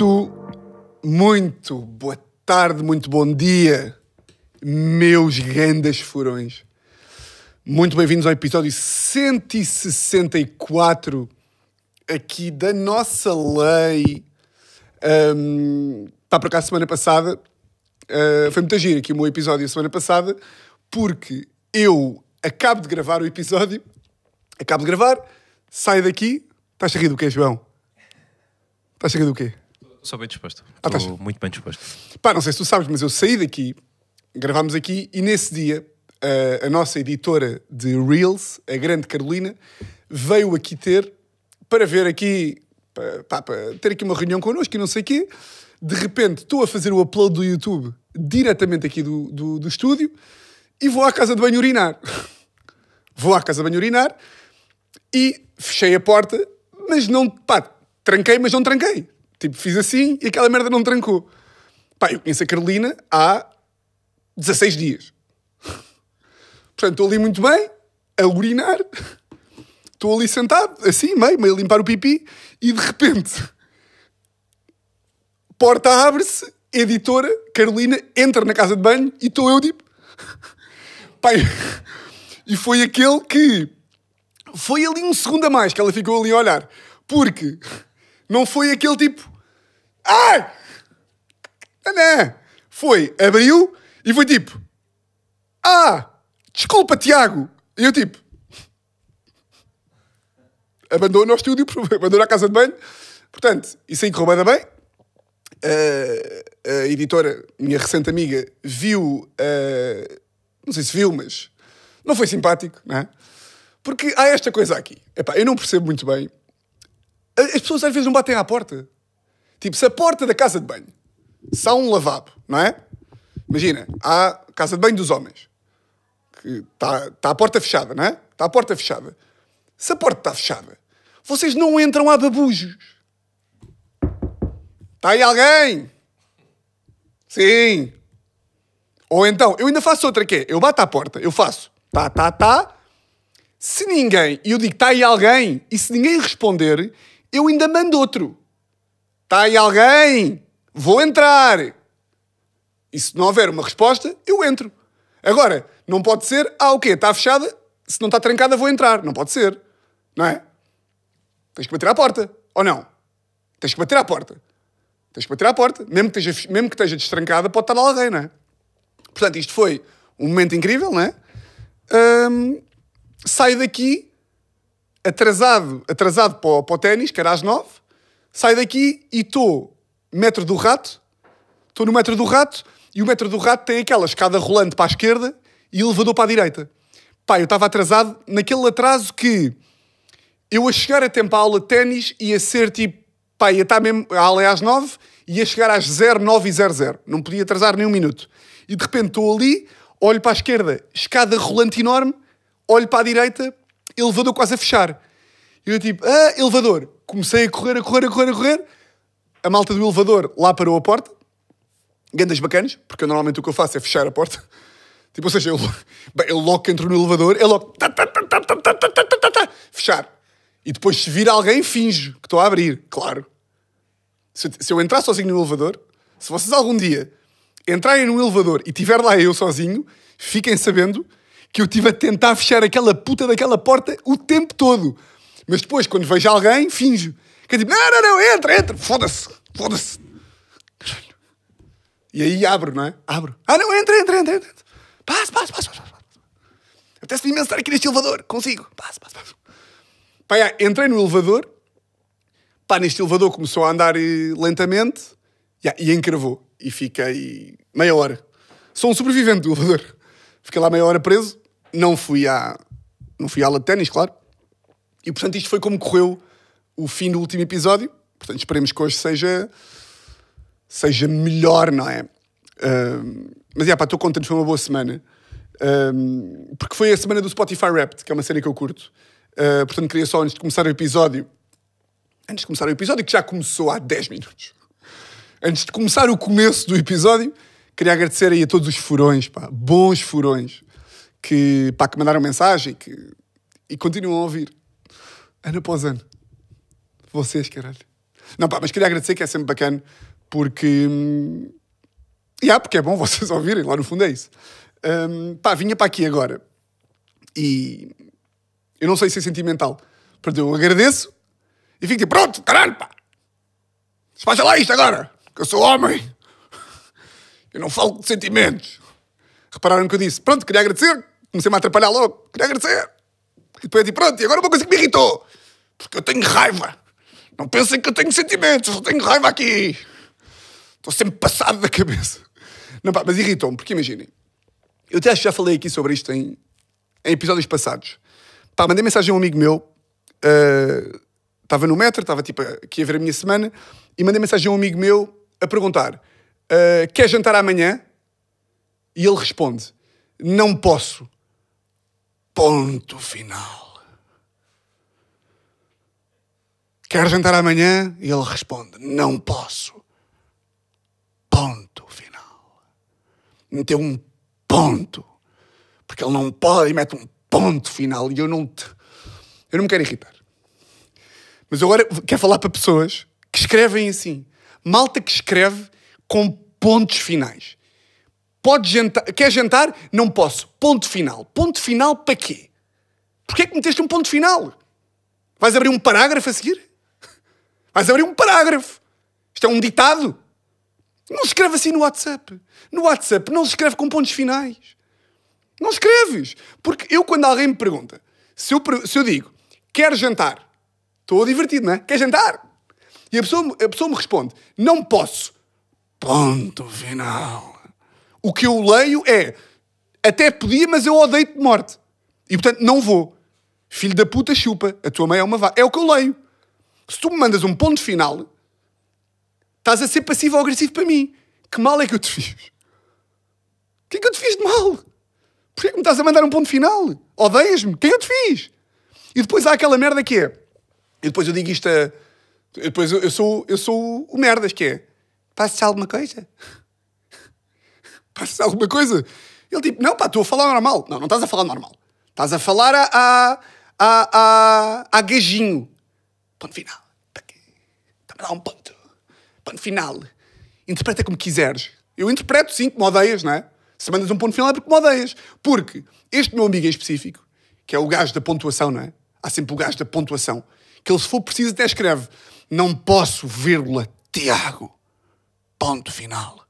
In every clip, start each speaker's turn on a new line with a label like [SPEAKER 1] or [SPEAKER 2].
[SPEAKER 1] Muito, muito boa tarde, muito bom dia, meus grandes furões. Muito bem-vindos ao episódio 164 aqui da nossa lei. Um, pá, por acaso, semana passada uh, foi muito giro aqui o meu episódio semana passada, porque eu acabo de gravar o episódio, acabo de gravar, saio daqui. Estás a rir do quê, João? Estás a rir do quê?
[SPEAKER 2] Sou bem disposto. Estou muito bem disposto.
[SPEAKER 1] Pá, não sei se tu sabes, mas eu saí daqui, gravámos aqui e nesse dia a, a nossa editora de Reels, a grande Carolina, veio aqui ter para ver aqui, pá, para ter aqui uma reunião connosco e não sei o quê. De repente estou a fazer o upload do YouTube diretamente aqui do, do, do estúdio e vou à casa de banho urinar. vou à casa de banho urinar e fechei a porta, mas não, pá, tranquei, mas não tranquei. Tipo, fiz assim e aquela merda não trancou. Pá, eu conheço a Carolina há 16 dias. Portanto, estou ali muito bem, a urinar, estou ali sentado, assim, meio, meio a limpar o pipi, e de repente, porta abre-se, editora, Carolina, entra na casa de banho e estou eu tipo. Pai, e foi aquele que foi ali um segundo a mais que ela ficou ali a olhar. Porque não foi aquele tipo. Ai! Não, não. Foi, abriu e foi tipo. Ah! Desculpa, Tiago! E eu tipo. Abandona o estúdio, abandona a casa de banho. Portanto, isso aí correu bem. A, a editora, minha recente amiga, viu. ah, não sei se viu, mas não foi simpático, não é? Porque há esta coisa aqui. Epá, eu não percebo muito bem. As pessoas às vezes não batem à porta. Tipo, se a porta da casa de banho, se há um lavabo, não é? Imagina, há a casa de banho dos homens. Que está tá a porta fechada, não é? Está a porta fechada. Se a porta está fechada, vocês não entram a babujos. Está aí alguém? Sim. Ou então, eu ainda faço outra que é, eu bato à porta, eu faço, tá, tá, tá. Se ninguém, e eu digo, está aí alguém, e se ninguém responder, eu ainda mando outro. Está aí alguém? Vou entrar. E se não houver uma resposta, eu entro. Agora, não pode ser, ah, o quê? Está fechada? Se não está trancada, vou entrar. Não pode ser. Não é? Tens que bater à porta. Ou não? Tens que bater à porta. Tens que bater à porta. Mesmo que esteja, mesmo que esteja destrancada, pode estar lá alguém, não é? Portanto, isto foi um momento incrível, não é? Hum, saio daqui atrasado, atrasado para o, para o ténis, que era às nove. Saio daqui e estou metro do rato. Estou no metro do rato e o metro do rato tem aquela escada rolante para a esquerda e elevador para a direita. Pá, eu estava atrasado naquele atraso que eu a chegar a tempo à aula de ténis ia ser tipo, pá, ia estar mesmo, a aula é às 9, ia chegar às 09 e 00. Não podia atrasar nem um minuto. E de repente estou ali, olho para a esquerda, escada rolante enorme, olho para a direita, elevador quase a fechar. E eu tipo, ah, elevador. Comecei a correr, a correr, a correr, a correr. A malta do elevador lá parou a porta. Gandas bacanas, porque eu, normalmente o que eu faço é fechar a porta. Tipo, ou seja, eu, bem, eu logo que entro no elevador, é logo tá, tá, tá, tá, tá, tá, tá, tá, tá, tá, fechar. E depois, se vir alguém, finjo que estou a abrir, claro. Se, se eu entrar sozinho no elevador, se vocês algum dia entrarem no elevador e tiver lá eu sozinho, fiquem sabendo que eu estive a tentar fechar aquela puta daquela porta o tempo todo. Mas depois, quando vejo alguém, finjo. Que é tipo, não, não, não, entra, entra, foda-se, foda-se. E aí abro, não é? Abro. Ah, não, entra, entra, entra, entra. Passa, passa, passa, passa. Apetece-me imenso estar aqui neste elevador. Consigo. Passa, passa, passa. Pá, já, entrei no elevador. Pá, neste elevador começou a andar eh, lentamente. já, e encravou. E fiquei meia hora. Sou um sobrevivente do elevador. Fiquei lá meia hora preso. Não fui à, não fui à aula de ténis, claro. E portanto isto foi como correu o fim do último episódio. Portanto esperemos que hoje seja seja melhor, não é? Mas, yeah, pá, estou contente, foi uma boa semana. Porque foi a semana do Spotify Wrapped, que é uma série que eu curto. Ah, portanto, queria só, antes de começar o episódio... Antes de começar o episódio, que já começou há 10 minutos. Antes de começar o começo do episódio, queria agradecer aí a todos os furões, pá, bons furões, que, pá, que mandaram mensagem que, e continuam a ouvir. Ano após ano. Vocês, caralho. Não, pá, mas queria agradecer que é sempre bacana, porque. hum, Yeah, porque é bom vocês ouvirem, lá no fundo é isso. Hum, pá, vinha para aqui agora e eu não sei ser sentimental. Portanto, eu agradeço e fico tipo, pronto, caralho, pá. Despacha lá isto agora, que eu sou homem. Eu não falo de sentimentos. Repararam que eu disse, pronto, queria agradecer. Comecei-me a atrapalhar logo, queria agradecer. E depois eu disse, pronto, e agora uma coisa que me irritou. Porque eu tenho raiva. Não pensem que eu tenho sentimentos, eu tenho raiva aqui. Estou sempre passado da cabeça. Não, pá, mas irritou-me, porque imaginem. Eu até acho que já falei aqui sobre isto em, em episódios passados. Pá, mandei mensagem a um amigo meu. Estava no metro, estava tipo aqui a ver a minha semana. E mandei mensagem a um amigo meu a perguntar: eh, Quer jantar amanhã? E ele responde: Não posso. Ponto final. Quer jantar amanhã? E ele responde: Não posso. Ponto final. Meteu um ponto. Porque ele não pode e mete um ponto final. E eu não. Te... Eu não me quero irritar. Mas agora quero falar para pessoas que escrevem assim. Malta que escreve com pontos finais. Pode jantar. Quer jantar? Não posso. Ponto final. Ponto final para quê? Porquê é que meteste um ponto final? Vais abrir um parágrafo a seguir? Vais abrir um parágrafo. Isto é um ditado. Não escreve assim no WhatsApp. No WhatsApp não se escreve com pontos finais. Não escreves. Porque eu, quando alguém me pergunta, se eu, se eu digo, quer jantar? Estou divertido, não é? Quer jantar? E a pessoa, a pessoa me responde, não posso. Ponto final. O que eu leio é, até podia, mas eu odeio-te de morte. E portanto não vou. Filho da puta chupa, a tua mãe é uma vaca. É o que eu leio. Se tu me mandas um ponto final, estás a ser passivo ou agressivo para mim. Que mal é que eu te fiz? O que é que eu te fiz de mal? Porquê que me estás a mandar um ponto final? Odeias-me? O que é que eu te fiz? E depois há aquela merda que é. E depois eu digo isto a. Depois eu sou, eu sou o merdas que é. Passa-te alguma coisa? Passa-te alguma coisa? Ele tipo, não pá, estou a falar normal. Não, não estás a falar normal. Estás a falar a. a. a. a, a gajinho. Ponto final. Está-me a dar um ponto. Ponto final. Interpreta como quiseres. Eu interpreto sim, que me odeias, não é? Se mandas um ponto final é porque me odeias. Porque este meu amigo em específico, que é o gajo da pontuação, não é? Há sempre o gajo da pontuação, que ele, se for preciso, até escreve: Não posso, vírgula, Tiago. Ponto final.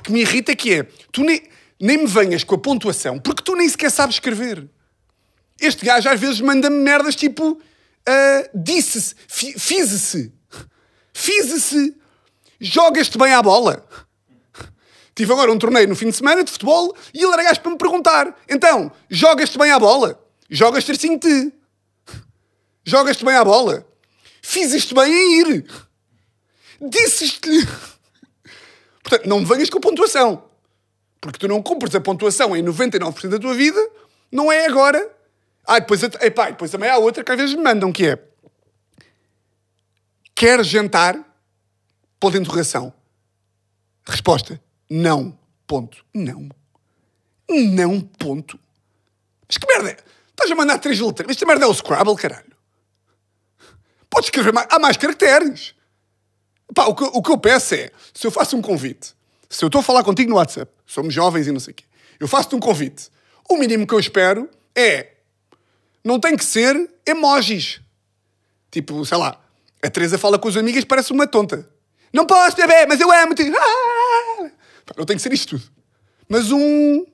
[SPEAKER 1] Porque me irrita que é, tu nem, nem me venhas com a pontuação, porque tu nem sequer sabes escrever. Este gajo às vezes manda-me merdas tipo ah, disse-se, fi- fize-se, fize-se, jogas-te bem à bola. Tive agora um torneio no fim de semana de futebol e ele era gajo para me perguntar: então, jogas-te bem à bola? Jogas tercinho te Jogas-te bem à bola? Fizeste bem em ir. Disses-te-lhe. Portanto, não venhas com pontuação. Porque tu não cumpres a pontuação em 99% da tua vida, não é agora. Ah, depois, epá, depois também há outra que às vezes me mandam, que é... Quer jantar? Ponto de interrogação. Resposta. Não. Ponto. Não. Não. Ponto. Mas que merda é? Estás a mandar três letras. Esta merda é o Scrabble, caralho. Podes escrever mais. Há mais caracteres. Pá, o, que, o que eu peço é, se eu faço um convite, se eu estou a falar contigo no WhatsApp, somos jovens e não sei o quê, eu faço-te um convite, o mínimo que eu espero é, não tem que ser emojis. Tipo, sei lá, a Teresa fala com as amigas parece uma tonta. Não posso, bebê, mas eu amo-te. Ah! Não tem que ser isto tudo. Mas um...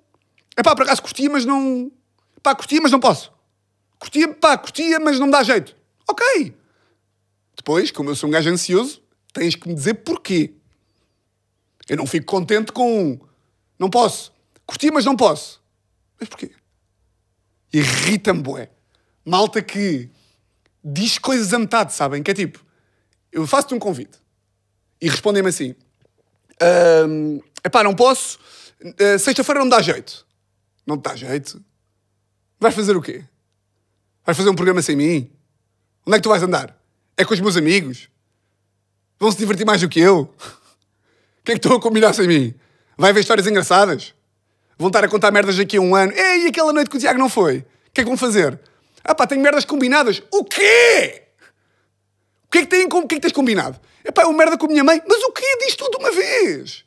[SPEAKER 1] É pá, por acaso curtia, mas não... Pá, curtia, mas não posso. Curtia, pá, curtia, mas não me dá jeito. Ok. Depois, como eu sou um gajo ansioso, tens que me dizer porquê. Eu não fico contente com um. Não posso. Curti, mas não posso. Mas porquê? Irrita-me, bué. Malta que diz coisas a metade, sabem? Que é tipo, eu faço-te um convite e respondem-me assim: "Ahm, epá, não posso, ah, sexta-feira não dá jeito. Não dá jeito? Vais fazer o quê? Vais fazer um programa sem mim? Onde é que tu vais andar? É com os meus amigos? Vão se divertir mais do que eu? O que é que estão a combinar sem mim? Vai haver histórias engraçadas? Vão estar a contar merdas daqui a um ano? Ei, aquela noite que o Tiago não foi? O que é que vão fazer? Ah pá, tenho merdas combinadas. O quê? que é que, tem, o que, é que tens combinado? É pá, eu merda com a minha mãe. Mas o quê? Diz tudo uma vez.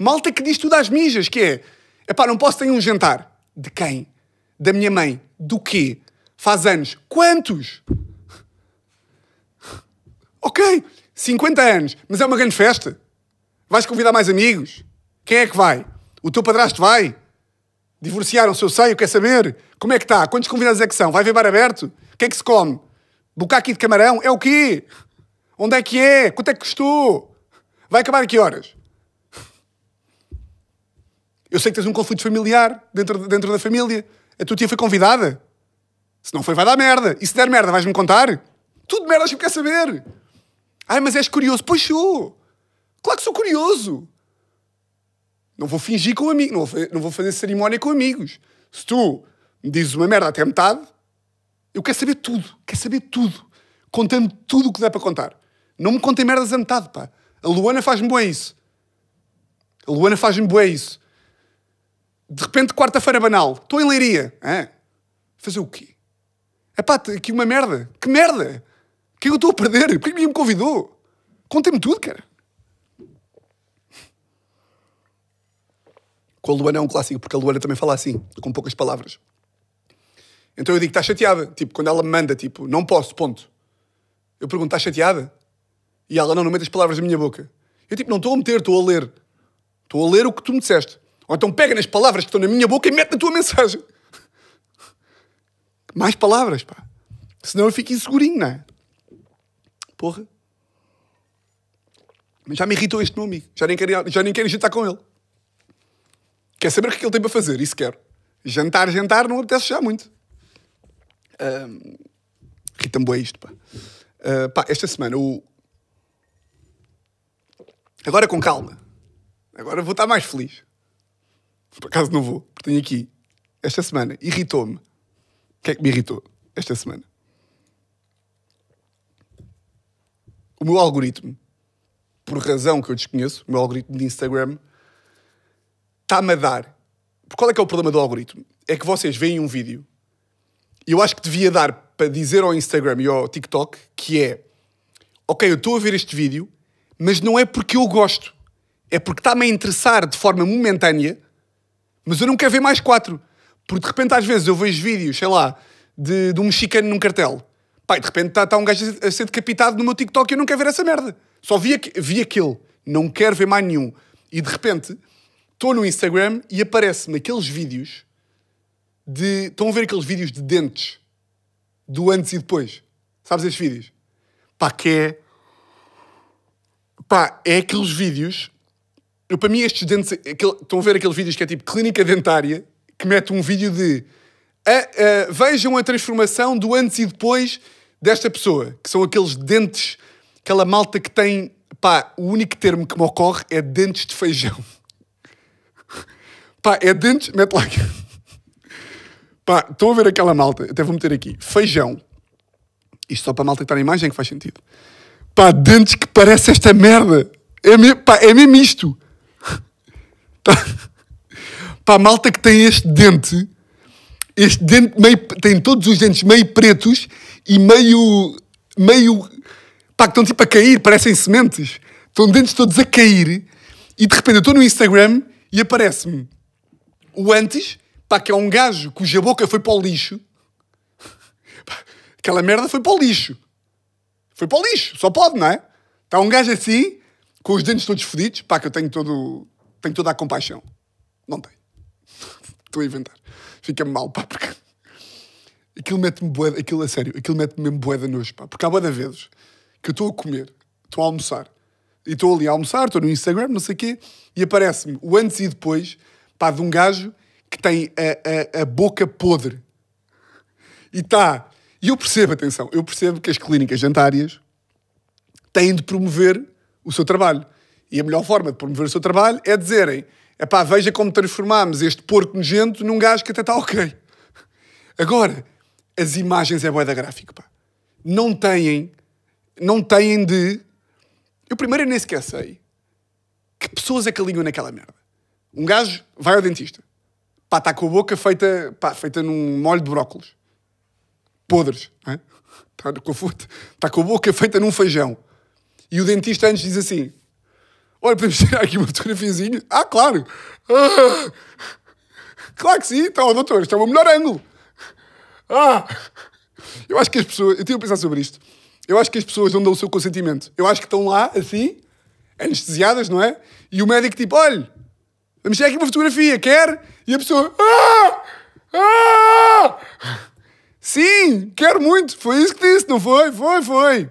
[SPEAKER 1] Malta que diz tudo às mijas, que é... É pá, não posso ter um jantar. De quem? Da minha mãe. Do quê? Faz anos. Quantos? Ok, 50 anos. Mas é uma grande festa. Vais convidar mais amigos? Quem é que vai? O teu padrasto vai? Divorciaram-se, eu sei, eu quero saber. Como é que está? Quantos convidados é que são? Vai ver bar aberto? O que é que se come? aqui de camarão? É o quê? Onde é que é? Quanto é que custou? Vai acabar a que horas? Eu sei que tens um conflito familiar dentro, dentro da família. A tua tia foi convidada. Se não foi, vai dar merda. E se der merda, vais-me contar? Tudo merda, acho que quer saber. Ai, mas és curioso. Pois sou. Claro que sou curioso. Não vou fingir com amigos. Não vou, não vou fazer cerimónia com amigos. Se tu me dizes uma merda até metade, eu quero saber tudo. Quero saber tudo. Conta-me tudo o que der para contar. Não me contem merdas a metade, pá. A Luana faz-me boa isso. A Luana faz-me boa isso. De repente, quarta-feira banal. Estou em leiria. Ah, fazer o quê? É pá, aqui uma merda. Que merda? Que é que eu estou a perder? Porquê que ninguém me convidou? Contem-me tudo, cara. Com a Luana é um clássico, porque a Luana também fala assim, com poucas palavras. Então eu digo, está chateada? Tipo, quando ela me manda, tipo, não posso, ponto. Eu pergunto, está chateada? E ela, não, não mete as palavras na minha boca. Eu tipo, não estou a meter, estou a ler. Estou a ler o que tu me disseste. Ou então pega nas palavras que estão na minha boca e mete na tua mensagem. Mais palavras, pá. Senão eu fico insegurinho, não é? Porra. Já me irritou este meu amigo. Já nem quero, já nem quero jantar com ele. Quer saber o que, é que ele tem para fazer? Isso quero. Jantar, jantar, não apetece já muito. Irrita-me bem isto, pá. Uh, pá, esta semana o... Agora com calma. Agora vou estar mais feliz. Por acaso não vou, porque tenho aqui. Esta semana irritou-me. O que é que me irritou esta semana? O meu algoritmo, por razão que eu desconheço, o meu algoritmo de Instagram, está-me a dar. Qual é que é o problema do algoritmo? É que vocês veem um vídeo e eu acho que devia dar para dizer ao Instagram e ao TikTok que é ok, eu estou a ver este vídeo, mas não é porque eu gosto. É porque está-me a interessar de forma momentânea, mas eu não quero ver mais quatro. Porque de repente às vezes eu vejo vídeos, sei lá, de, de um mexicano num cartel. Pai, de repente está tá um gajo a ser decapitado no meu TikTok e eu não quero ver essa merda. Só vi, vi aquele. Não quero ver mais nenhum. E de repente estou no Instagram e aparece-me aqueles vídeos de. Estão a ver aqueles vídeos de dentes do antes e depois? Sabes esses vídeos? Pá, que é. Pá, é aqueles vídeos. Eu, para mim, estes dentes. Aquele, estão a ver aqueles vídeos que é tipo clínica dentária que mete um vídeo de. A, a, vejam a transformação do antes e depois desta pessoa, que são aqueles dentes, aquela malta que tem. Pá, o único termo que me ocorre é dentes de feijão. Pá, é dentes. Mete lá. Pá, estão a ver aquela malta, até vou meter aqui, feijão. Isto só para a malta que está na imagem que faz sentido. Pá, dentes que parece esta merda. É, me, pá, é mesmo isto. Pá, malta que tem este dente, este dente meio, tem todos os dentes meio pretos e meio, meio, pá, que estão tipo a cair, parecem sementes. Estão dentes todos a cair e de repente eu estou no Instagram e aparece-me o antes Pá, que é um gajo cuja boca foi para o lixo. Aquela merda foi para o lixo. Foi para o lixo, só pode, não é? Está um gajo assim, com os dentes todos fodidos, pá, que eu tenho, todo, tenho toda a compaixão. Não tenho. Estou a inventar. Fica-me mal, pá, porque aquilo mete-me boeda, aquilo a sério, aquilo mete-me mesmo boeda nojo, pá, porque há boeda vezes que eu estou a comer, estou a almoçar, e estou ali a almoçar, estou no Instagram, não sei o quê, e aparece-me o antes e depois, pá, de um gajo que tem a, a, a boca podre. E está. E eu percebo, atenção, eu percebo que as clínicas dentárias têm de promover o seu trabalho. E a melhor forma de promover o seu trabalho é dizerem: é pá, veja como transformámos este porco nojento num gajo que até está ok. Agora, as imagens é boa da gráfica, pá. Não têm, não têm de. Eu primeiro nem sequer sei que pessoas é que alinham naquela merda. Um gajo vai ao dentista. Pá, está com a boca feita, pá, feita num molho de brócolos. podres. Não é? Está com, a, está com a boca feita num feijão. E o dentista antes diz assim: Olha, podemos tirar aqui uma fotografiazinha? Ah, claro! Ah, claro que sim, então, doutor, isto é o melhor ângulo. Ah! Eu acho que as pessoas. Eu tive a pensar sobre isto. Eu acho que as pessoas não dão o seu consentimento. Eu acho que estão lá, assim, anestesiadas, não é? E o médico, tipo, olha, vamos tirar aqui uma fotografia, quer? E a pessoa. Ah! Ah! Sim, quero muito. Foi isso que disse, não foi? Foi, foi.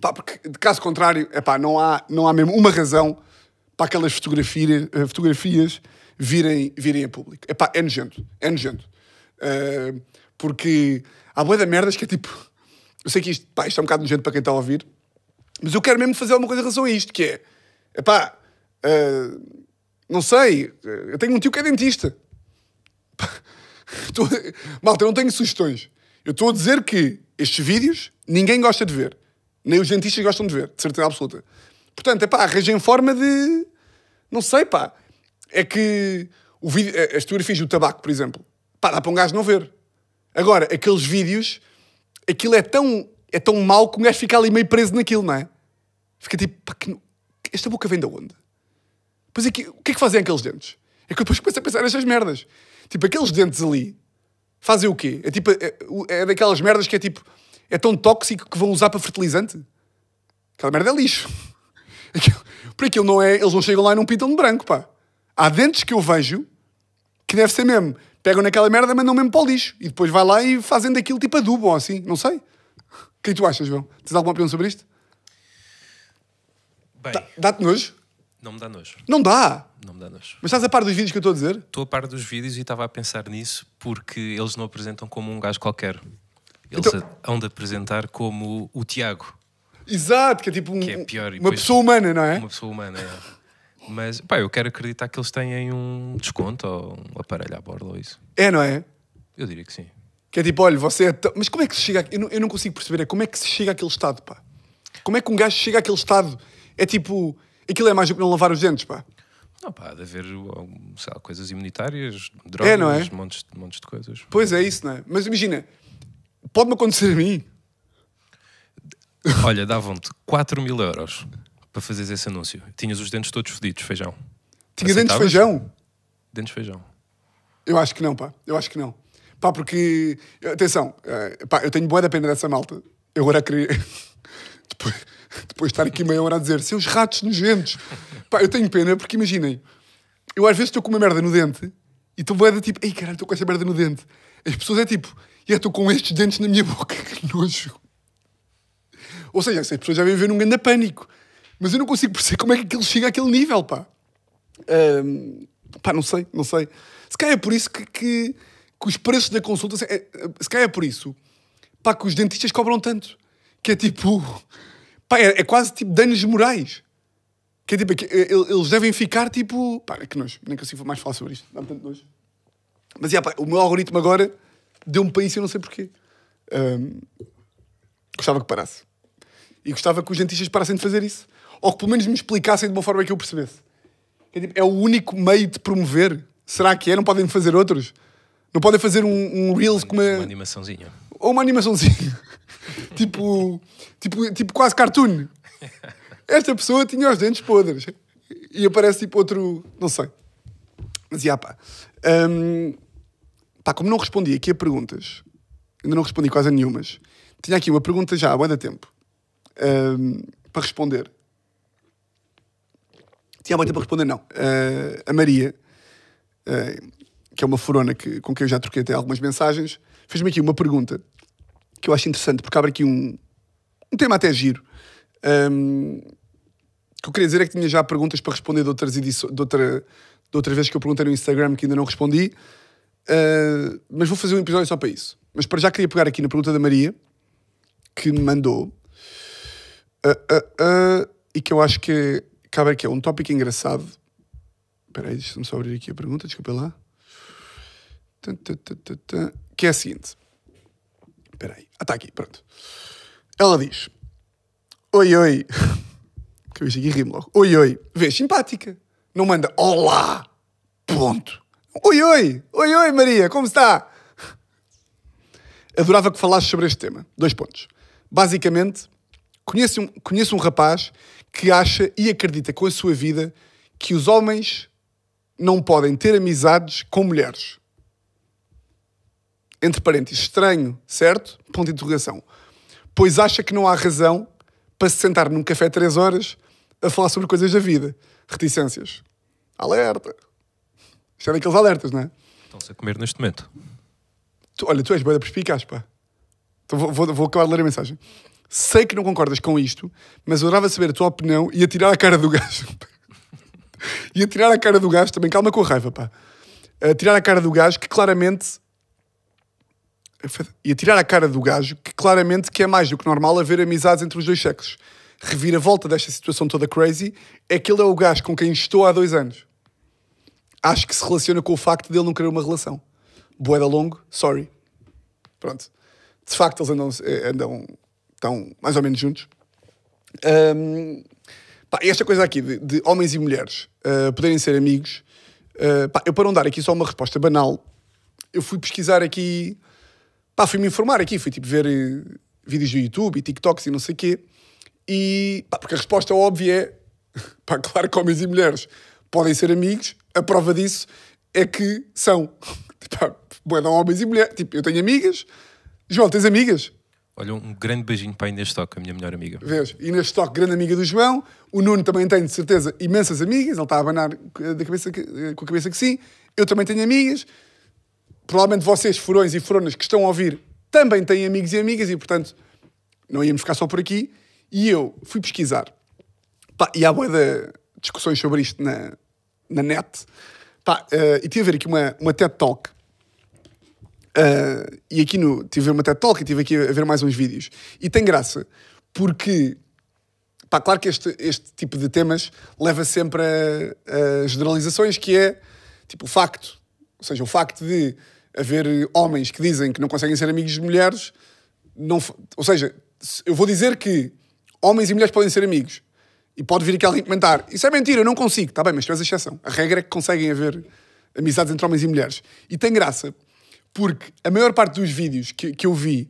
[SPEAKER 1] Pá, porque, de caso contrário, epá, não, há, não há mesmo uma razão para aquelas fotografia, eh, fotografias virem, virem a público. Epá, é nojento. É nojento. Eh, porque há boia de merdas que é tipo... Eu sei que isto, pá, isto é um bocado nojento para quem está a ouvir, mas eu quero mesmo fazer alguma coisa em relação a isto, que é... Epá, eh, não sei, eu tenho um tio que é dentista. Malta, eu não tenho sugestões. Eu estou a dizer que estes vídeos ninguém gosta de ver. Nem os dentistas gostam de ver, de certeza absoluta. Portanto, é pá, arranjem forma de. Não sei, pá. É que o vídeo, as fotografias do tabaco, por exemplo, pá, dá para um gajo não ver. Agora, aqueles vídeos, aquilo é tão, é tão mau que um gajo fica ali meio preso naquilo, não é? Fica tipo, pá, que... esta boca vem de onde? Pois é que, o que é que fazem aqueles dentes? É que eu depois começo a pensar nestas merdas. Tipo, aqueles dentes ali fazem o quê? É tipo, é, é daquelas merdas que é tipo, é tão tóxico que vão usar para fertilizante? Aquela merda é lixo. Aquilo, por aquilo não é, eles não chegam lá e não pintam de branco, pá. Há dentes que eu vejo que deve ser mesmo. Pegam naquela merda, mandam mesmo para o lixo. E depois vai lá e fazem daquilo tipo adubo ou assim, não sei. O que é que tu achas, João? Tens alguma opinião sobre isto?
[SPEAKER 2] Bem,
[SPEAKER 1] Dá-te nojo?
[SPEAKER 2] não me dá nojo.
[SPEAKER 1] Não dá.
[SPEAKER 2] Não me dá nojo.
[SPEAKER 1] Mas estás a par dos vídeos que eu estou a dizer?
[SPEAKER 2] Estou a par dos vídeos e estava a pensar nisso porque eles não apresentam como um gajo qualquer. Eles
[SPEAKER 1] Então-
[SPEAKER 2] a- hão de apresentar como o Tiago,
[SPEAKER 1] Exato, que é tipo um-
[SPEAKER 2] que é pior.
[SPEAKER 1] uma
[SPEAKER 2] depois-
[SPEAKER 1] pessoa humana, não é?
[SPEAKER 2] Uma pessoa humana, é. Mas, pá, eu quero acreditar que eles têm um desconto ou um aparelho à borda ou isso.
[SPEAKER 1] É, não é?
[SPEAKER 2] Eu diria que sim.
[SPEAKER 1] Que é tipo, olha, você é tão... Mas como é que se chega... Eu não, eu não consigo perceber, é como é que se chega àquele estado, pá? Como é que um gajo chega àquele estado? É tipo... Aquilo é mais do que não lavar os dentes, pá.
[SPEAKER 2] Não, pá, há de haver sei lá, coisas imunitárias, drogas,
[SPEAKER 1] É, não é?
[SPEAKER 2] montes, montes de coisas.
[SPEAKER 1] Pois é isso, não é? Mas imagina, pode-me acontecer a mim.
[SPEAKER 2] Olha, davam-te 4 mil euros para fazeres esse anúncio. Tinhas os dentes todos fodidos, feijão.
[SPEAKER 1] Tinha dentes de feijão?
[SPEAKER 2] Dentes de feijão.
[SPEAKER 1] Eu acho que não, pá. Eu acho que não. Pá, porque... Atenção, eh, pá, eu tenho boa da pena dessa malta. Eu agora queria... depois, depois de estar aqui meia hora a dizer seus ratos nojentos. Pá, eu tenho pena porque imaginem, eu às vezes estou com uma merda no dente e estou boa tipo, ei caralho, estou com essa merda no dente. As pessoas é tipo, e eu estou com estes dentes na minha boca, que nojo. Ou seja, essas pessoas já vêm ver um grande pânico. Mas eu não consigo perceber como é que aquilo chega àquele nível, pá. Ahm, pá, não sei, não sei. Se calhar é por isso que, que, que os preços da consulta. Se, é, se calhar é por isso pá, que os dentistas cobram tanto. Que é tipo. Pá, é, é quase tipo danos morais. Que é tipo. que, eh, eles devem ficar tipo. Pá, que nojo. Nem consigo mais falar sobre isto. Dá-me tanto nojo. Mas yeah, pá, o meu algoritmo agora deu-me para isso e eu não sei porquê. Ahm, gostava que parasse. E gostava que os dentistas parassem de fazer isso. Ou que pelo menos me explicassem de uma forma que eu percebesse. Que é, tipo, é o único meio de promover. Será que é? Não podem fazer outros? Não podem fazer um, um Reels com
[SPEAKER 2] Uma
[SPEAKER 1] uma.
[SPEAKER 2] animaçãozinha.
[SPEAKER 1] Ou uma animaçãozinha. tipo, tipo, tipo quase cartoon. Esta pessoa tinha os dentes podres. E aparece tipo outro. Não sei. Mas já pá. Hum, pá, como não respondi aqui a perguntas, ainda não respondi quase a nenhumas. Tinha aqui uma pergunta já há bué tempo hum, para responder. Tinha muito tempo para responder, não. Eh, a Maria, eh, que é uma furona que, com quem eu já troquei até algumas mensagens, fez-me aqui uma pergunta que eu acho interessante, porque abre aqui um, um tema até giro. Ahm, o que eu queria dizer é que tinha já perguntas para responder de outras edições, de, outra, de outras vezes que eu perguntei no Instagram que ainda não respondi. Ah, mas vou fazer um episódio só para isso. Mas para já queria pegar aqui na pergunta da Maria, que me mandou, ah, ah, e que eu acho que cabe aqui, é um tópico engraçado. Espera aí, deixa-me só abrir aqui a pergunta, desculpa lá. Que é a seguinte. Espera aí. Ah, está aqui, pronto. Ela diz: Oi, oi. Que eu aqui rimo logo. Oi, oi. Vês, simpática. Não manda olá. Ponto. Oi, oi. Oi, oi, Maria, como está? adorava que falasses sobre este tema. Dois pontos. Basicamente, conheço um, conheço um rapaz que acha e acredita com a sua vida que os homens não podem ter amizades com mulheres. Entre parênteses, estranho, certo? Ponto de interrogação. Pois acha que não há razão para se sentar num café três horas a falar sobre coisas da vida. Reticências. Alerta. Isto é daqueles alertas, não é?
[SPEAKER 2] Estão-se a comer neste momento.
[SPEAKER 1] Tu- olha, tu és boa perspicaz, pá. Então vou, vou, vou acabar de ler a mensagem. Sei que não concordas com isto, mas eu adorava saber a tua opinião e a tirar a cara do gajo. e a tirar a cara do gajo, também calma com a raiva, pá. A tirar a cara do gajo que claramente. E a tirar a cara do gajo que claramente que é mais do que normal haver amizades entre os dois sexos. Reviravolta desta situação toda crazy é que ele é o gajo com quem estou há dois anos. Acho que se relaciona com o facto de ele não querer uma relação. Boeda longo, sorry. Pronto. De facto, eles andam, eh, andam estão mais ou menos juntos. Ahm, pá, esta coisa aqui de, de homens e mulheres ah, poderem ser amigos, ah, pá, eu para não dar aqui só uma resposta banal, eu fui pesquisar aqui, pá, fui-me informar aqui, fui tipo ver eh, vídeos do YouTube e TikToks e não sei o quê, e pá, porque a resposta óbvia é, pá, claro que homens e mulheres podem ser amigos, a prova disso é que são, bué de homens e mulheres, tipo, eu tenho amigas, João, tens amigas?
[SPEAKER 2] Olha, um grande beijinho para a Inês Stock, a minha melhor amiga.
[SPEAKER 1] Vês? Inês Stock, grande amiga do João. O Nuno também tem, de certeza, imensas amigas. Ele está a abanar da cabeça que- com a cabeça que sim. Eu também tenho amigas. Provavelmente vocês, furões e furonas que estão a ouvir, também têm amigos e amigas e, portanto, não íamos ficar só por aqui. E eu fui pesquisar. Pá, e há boa discussões sobre isto na, na net. Pá, eh, e tive a ver aqui uma, uma TED Talk Uh, e aqui no, tive a ver uma TED Talk e tive aqui a ver mais uns vídeos. E tem graça, porque, pá, claro que este, este tipo de temas leva sempre a, a generalizações, que é, tipo, o facto, ou seja, o facto de haver homens que dizem que não conseguem ser amigos de mulheres, não, ou seja, se- eu vou dizer que homens e mulheres podem ser amigos. E pode vir aqui alguém comentar, isso é mentira, eu não consigo. Está bem, mas tu és a exceção. A regra é que conseguem haver amizades entre homens e mulheres. E tem graça, porque a maior parte dos vídeos que, que eu vi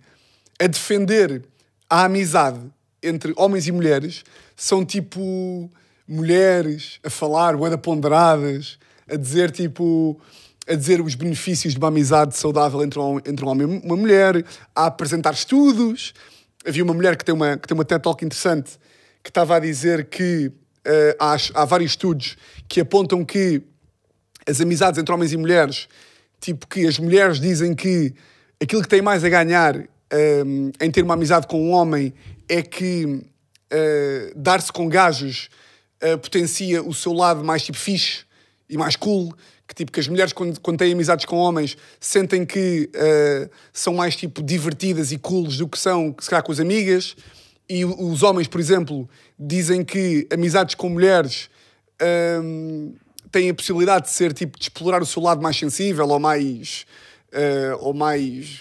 [SPEAKER 1] a defender a amizade entre homens e mulheres são tipo mulheres a falar, bué da ponderadas, a dizer tipo a dizer os benefícios de uma amizade saudável entre um, entre um homem e uma mulher, a apresentar estudos. Havia uma mulher que tem uma, que tem uma TED Talk interessante que estava a dizer que eh, há, há vários estudos que apontam que as amizades entre homens e mulheres, tipo que as mulheres dizem que aquilo que tem mais a ganhar hum, em ter uma amizade com um homem é que eh, dar-se com gajos eh, potencia o seu lado mais tipo fixe e mais cool. Que tipo que as mulheres quando, quando têm amizades com homens sentem que eh, são mais tipo divertidas e cools do que são se calhar com as amigas. E os homens, por exemplo, dizem que amizades com mulheres hum, têm a possibilidade de ser tipo de explorar o seu lado mais sensível ou mais eh, ou mais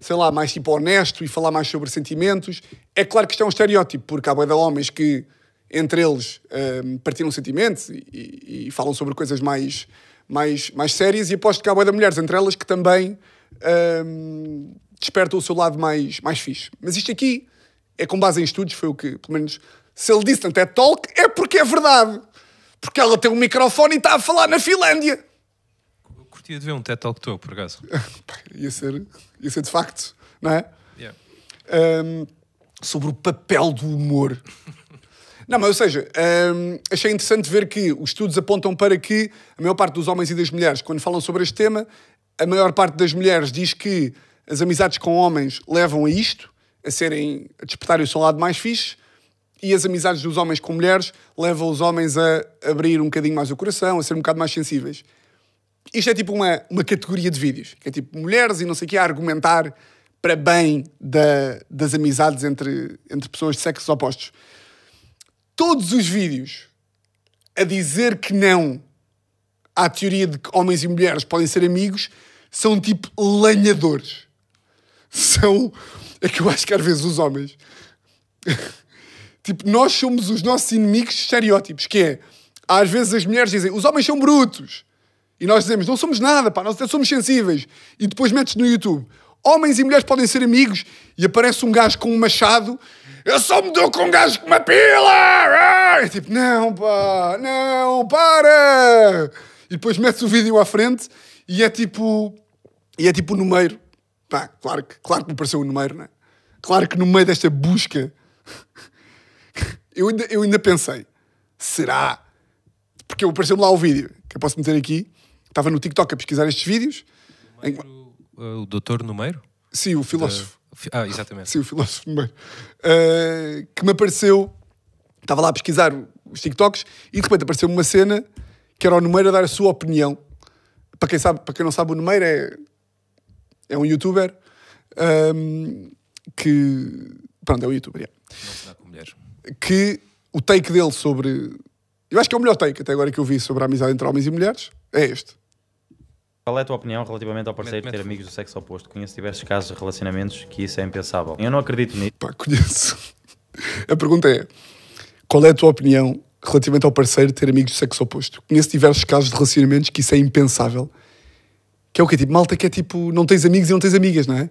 [SPEAKER 1] sei lá, mais tipo honesto e falar mais sobre sentimentos. É claro que isto é um estereótipo, porque há bué de homens que entre eles hum, partilham sentimentos e, e- falam sobre coisas mais, mais, mais sérias, e aposto que há bué de mulheres entre elas que também hum, despertam o seu lado mais, mais fixe. Mas isto aqui é com base em estudos, foi o que, pelo menos, se ele disse tanto é talk, é porque é verdade. Porque ela tem um microfone e está a falar na Finlândia.
[SPEAKER 2] Eu curtia de ver um TED Talk teu, por acaso.
[SPEAKER 1] Ia, ser, ia ser de facto, não é?
[SPEAKER 2] Yeah.
[SPEAKER 1] Um, sobre o papel do humor. Não, mas ou seja, um, achei interessante ver que os estudos apontam para que a maior parte dos homens e das mulheres, quando falam sobre este tema, a maior parte das mulheres diz que as amizades com homens levam a isto, a serem, a despertarem o seu lado mais fixe, e as amizades dos homens com mulheres levam os homens a abrir um bocadinho mais o coração, a ser um bocado mais sensíveis. Isto é tipo uma, uma categoria de vídeos, que é tipo mulheres e não sei o que a argumentar para bem da- das amizades entre, entre pessoas de sexos opostos. Todos os vídeos a dizer que não à teoria de que homens e mulheres podem ser amigos são tipo lenhadores. São. É que eu acho que às vezes os homens. Tipo, nós somos os nossos inimigos estereótipos, que é, às vezes as mulheres dizem, os homens são brutos. E nós dizemos, não somos nada, pá, nós até somos sensíveis. E depois metes no YouTube, homens e mulheres podem ser amigos e aparece um gajo com um machado, eu só me dou com um gajo com uma pila! É tipo, não pá, não, para! E depois metes o vídeo à frente e é tipo, e é tipo o número. Pá, claro que, claro que me pareceu o número, não é? Claro que no meio desta busca, eu ainda, eu ainda pensei, será? Porque apareceu-me lá o vídeo, que eu posso meter aqui. Estava no TikTok a pesquisar estes vídeos. Em-
[SPEAKER 2] O, o doutor Numeiro?
[SPEAKER 1] Sim, o filósofo.
[SPEAKER 2] Ah, exatamente.
[SPEAKER 1] Sim, o filósofo no meio. Uh, que me apareceu. Estava lá a pesquisar os TikToks e de repente apareceu-me uma cena que era o Numeiro a dar a sua opinião. Para quem, sabe, para quem não sabe, o Numeiro é, é um youtuber um, que. Pronto, é um youtuber, é.
[SPEAKER 2] Não se dá com mulheres.
[SPEAKER 1] que o take dele sobre. Eu acho que é o melhor take até agora que eu vi sobre a amizade entre homens e mulheres. É este.
[SPEAKER 3] Qual é a tua opinião relativamente ao parceiro
[SPEAKER 2] Mete-
[SPEAKER 3] ter
[SPEAKER 2] mete
[SPEAKER 3] amigos do sexo oposto? Conheço diversos casos de relacionamentos que isso é impensável. Eu não acredito nisso.
[SPEAKER 1] Pá, conheço. A pergunta é: qual é a tua opinião relativamente ao parceiro ter amigos do sexo oposto? Conheço diversos casos de relacionamentos que isso é impensável. Que é o quê? Tipo, malta que é tipo, não tens amigos e não tens amigas, não é?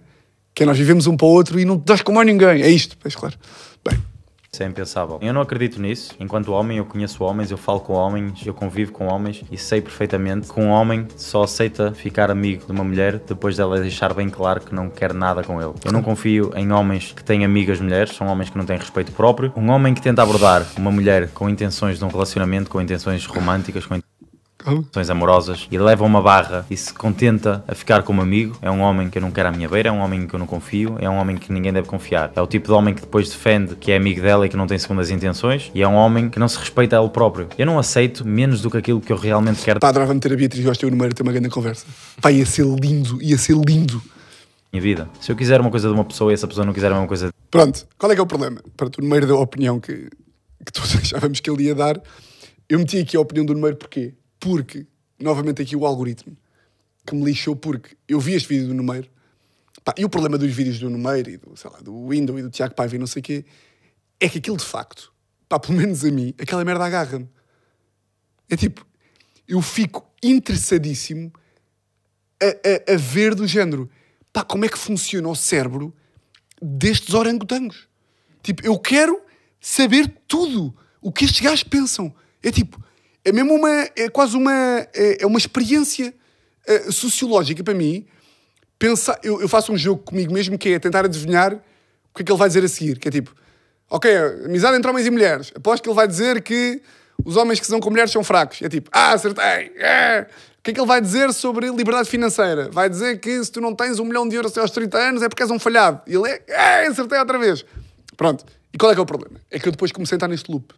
[SPEAKER 1] Que é nós vivemos um para o outro e não te das com mais ninguém. É isto, pois claro. Bem,
[SPEAKER 3] Isso é impensável. Eu não acredito nisso. Enquanto homem, eu conheço homens, eu falo com homens, eu convivo com homens e sei perfeitamente que um homem só aceita ficar amigo de uma mulher depois dela deixar bem claro que não quer nada com ele. Eu não confio em homens que têm amigas mulheres, são homens que não têm respeito próprio. Um homem que tenta abordar uma mulher com intenções de um relacionamento, com intenções românticas, com
[SPEAKER 1] calma.
[SPEAKER 3] intenções amorosas e leva uma barra e se contenta a ficar como amigo, é um homem que eu não quero à minha beira, é um homem que eu não confio, é um homem que ninguém deve confiar. É o tipo de homem que depois defende que é amigo dela e que não tem segundas intenções e é um homem que não se respeita a ele próprio. Eu não aceito menos do que aquilo que eu realmente quero
[SPEAKER 1] Pá, adorava meter a Beatriz Gosta e o número ter uma grande conversa. Pá, ia ser lindo, ia ser lindo.
[SPEAKER 3] minha vida. Se eu quiser uma coisa de uma pessoa e essa pessoa não quiser a mesma coisa
[SPEAKER 1] Pronto, qual é que é o problema? Pronto, o número da opinião que, que todos achávamos que ele ia dar. Eu meti aqui a opinião do número porquê? Porque, novamente aqui o algoritmo, que me lixou porque eu vi este vídeo do número, pá, e o problema dos vídeos do número e do, sei lá, do Windows e do Tiago Paiva e não sei o quê, é que aquilo de facto, pá, pelo menos a mim, aquela merda agarra-me. É tipo, eu fico interessadíssimo a, a, a ver do género, pá, como é que funciona o cérebro destes orangotangos. Tipo, eu quero saber tudo o que estes gajos pensam. É tipo, é mesmo uma, é quase uma, é, é uma experiência eh, sociológica para mim. Pensar, eu, eu faço um jogo comigo mesmo que é tentar adivinhar o que é que ele vai dizer a seguir. Que é tipo, ok, amizade entre homens e mulheres. Aposto que ele vai dizer que os homens que se dão com mulheres são fracos. É tipo, ah, acertei. é. O que é que ele vai dizer sobre liberdade financeira? Vai dizer que se tu não tens um milhão de euros até aos 30 anos é porque és um falhado. E ele é, é acertei outra vez. Pronto. E qual é que é o problema? É que eu depois comecei a estar neste loop.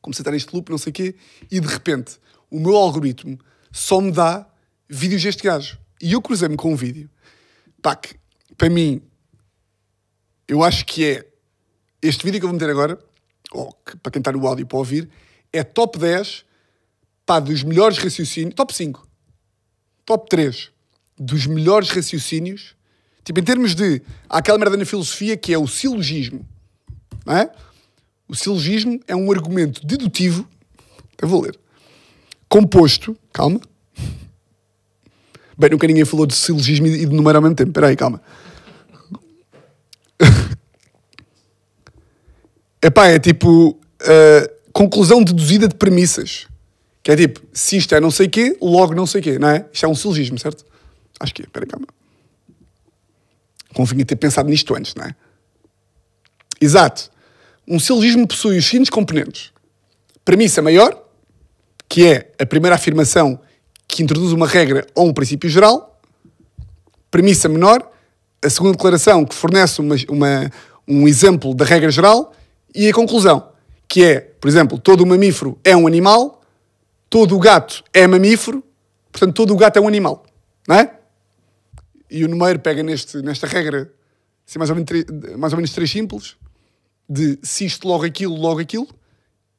[SPEAKER 1] Comecei a estar neste loop, não sei o quê, e de repente o meu algoritmo só me dá vídeos deste gajo. E eu cruzei-me com um vídeo. Pá, que para mim, eu acho que é este vídeo que eu vou meter agora, ou que, para quem está no áudio para ouvir, é top 10 pá, dos melhores raciocínios, top 5, top 3 dos melhores raciocínios, tipo em termos de, há aquela merda na filosofia que é o silogismo, não é? O silogismo é um argumento dedutivo, eu vou ler, composto, calma, bem, nunca ninguém falou de silogismo e de número ao mesmo tempo, espera aí, calma. Epá, é tipo uh, conclusão deduzida de premissas. Que é tipo, se isto é não sei quê, logo não sei quê, não é? Isto é um silogismo, certo? Acho que é, espera aí, calma. Convinha ter pensado nisto antes, não é? Exato. Um silogismo possui os seguintes componentes. Premissa maior, que é a primeira afirmação que introduz uma regra ou um princípio geral. Premissa menor, a segunda declaração que fornece uma, uma- um exemplo da regra geral. E a conclusão, que é, por exemplo, todo o mamífero é um animal, todo o gato é mamífero, portanto, todo o gato é um animal. Não é? E o número pega neste, nesta regra, assim, mais, ou menos, mais ou menos três simples, de se isto logo aquilo, logo aquilo,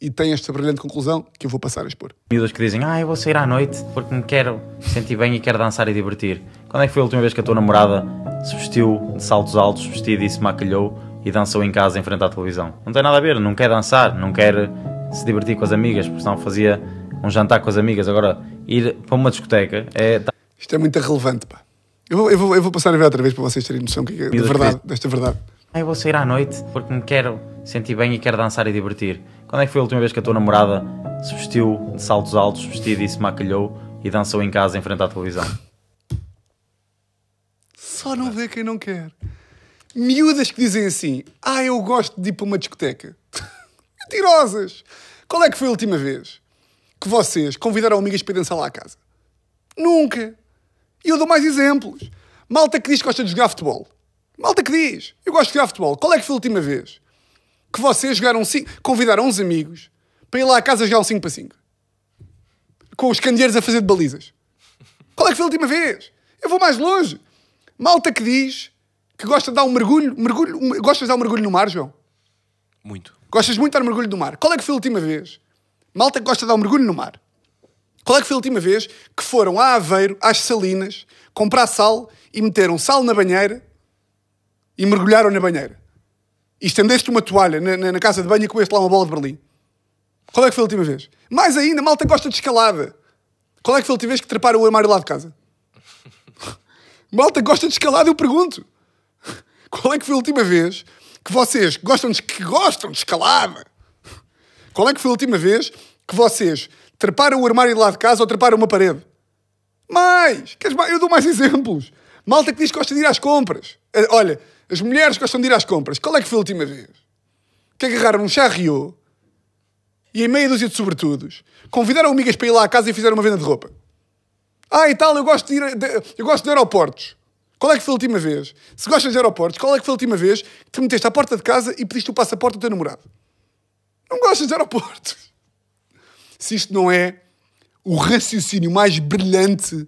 [SPEAKER 1] e tem esta brilhante conclusão que eu vou passar a expor.
[SPEAKER 3] miúdas que dizem Ah, eu vou sair à noite porque me quero sentir bem e quero dançar e divertir. Quando é que foi a última vez que a tua namorada se vestiu de saltos altos, vestida e se maquilhou e dançou em casa em frente à televisão? Não tem nada a ver, não quer dançar, não quer se divertir com as amigas, porque senão fazia um jantar com as amigas. Agora, ir para uma discoteca é
[SPEAKER 1] Isto é muito relevante, pá. Eu vou, eu, vou, eu vou passar a ver outra vez para vocês terem noção que, da
[SPEAKER 3] Miúdas
[SPEAKER 1] verdade,
[SPEAKER 3] que-
[SPEAKER 1] desta verdade.
[SPEAKER 3] Ah, eu vou sair à noite porque me quero sentir bem e quero dançar e divertir. Quando é que foi a última vez que a tua namorada se vestiu de saltos altos, vestida e se maquilhou e dançou em casa em frente à televisão?
[SPEAKER 1] Só não vê quem não quer. Miúdas que dizem assim: Ah, eu gosto de ir para uma discoteca. Mentirosas! Qual é que foi a última vez que vocês convidaram amigas para dançar lá à casa? Nunca! E eu dou mais exemplos. Malta que diz que gosta de jogar futebol. Malta que diz: Eu gosto de jogar futebol. Qual é que foi a última vez que vocês jogaram cinco, convidaram uns amigos para ir lá à casa jogar um 5 para 5? Com os candeeiros a fazer de balizas. Qual é que foi a última vez? Eu vou mais longe. Malta que diz que gosta de dar um mergulho, mergulho um- gostas de dar um mergulho no mar, João?
[SPEAKER 2] Muito.
[SPEAKER 1] Gostas muito de dar um mergulho no mar. Qual é que foi a última vez? Malta que gosta de dar um mergulho no mar. Qual é que foi a última vez que foram a Aveiro, às Salinas, comprar sal e meteram sal na banheira e mergulharam na banheira? E estendeste uma toalha na, na- na casa de banho e comeste lá uma bola de Berlim. Qual é que foi a última vez? Mais ainda, malta gosta de escalada. Qual é que foi a última vez que treparam o armário lá de casa? Malta gosta de escalada, eu pergunto. Qual é que foi a última vez que vocês gostam de, que gostam de escalada? Qual é que foi a última vez que vocês treparam o armário lá de casa ou treparam uma parede? Mais! Mais? Eu dou mais exemplos. Malta que diz que gosta de ir às compras. Eh, Olha, as mulheres gostam de ir às compras. Qual é que foi a última vez? Que agarraram um charriot e em meia dúzia de sobretudos convidaram amigas para ir lá à casa e fizeram uma venda de roupa. Ah, e tal, eu gosto de ir. de- eu gosto de aeroportos. Qual é que foi a última vez? Se gostas de aeroportos, qual é que foi a última vez que te meteste à porta de casa e pediste o passaporte ao teu namorado? Não gostas de aeroportos. Se isto não é o raciocínio mais brilhante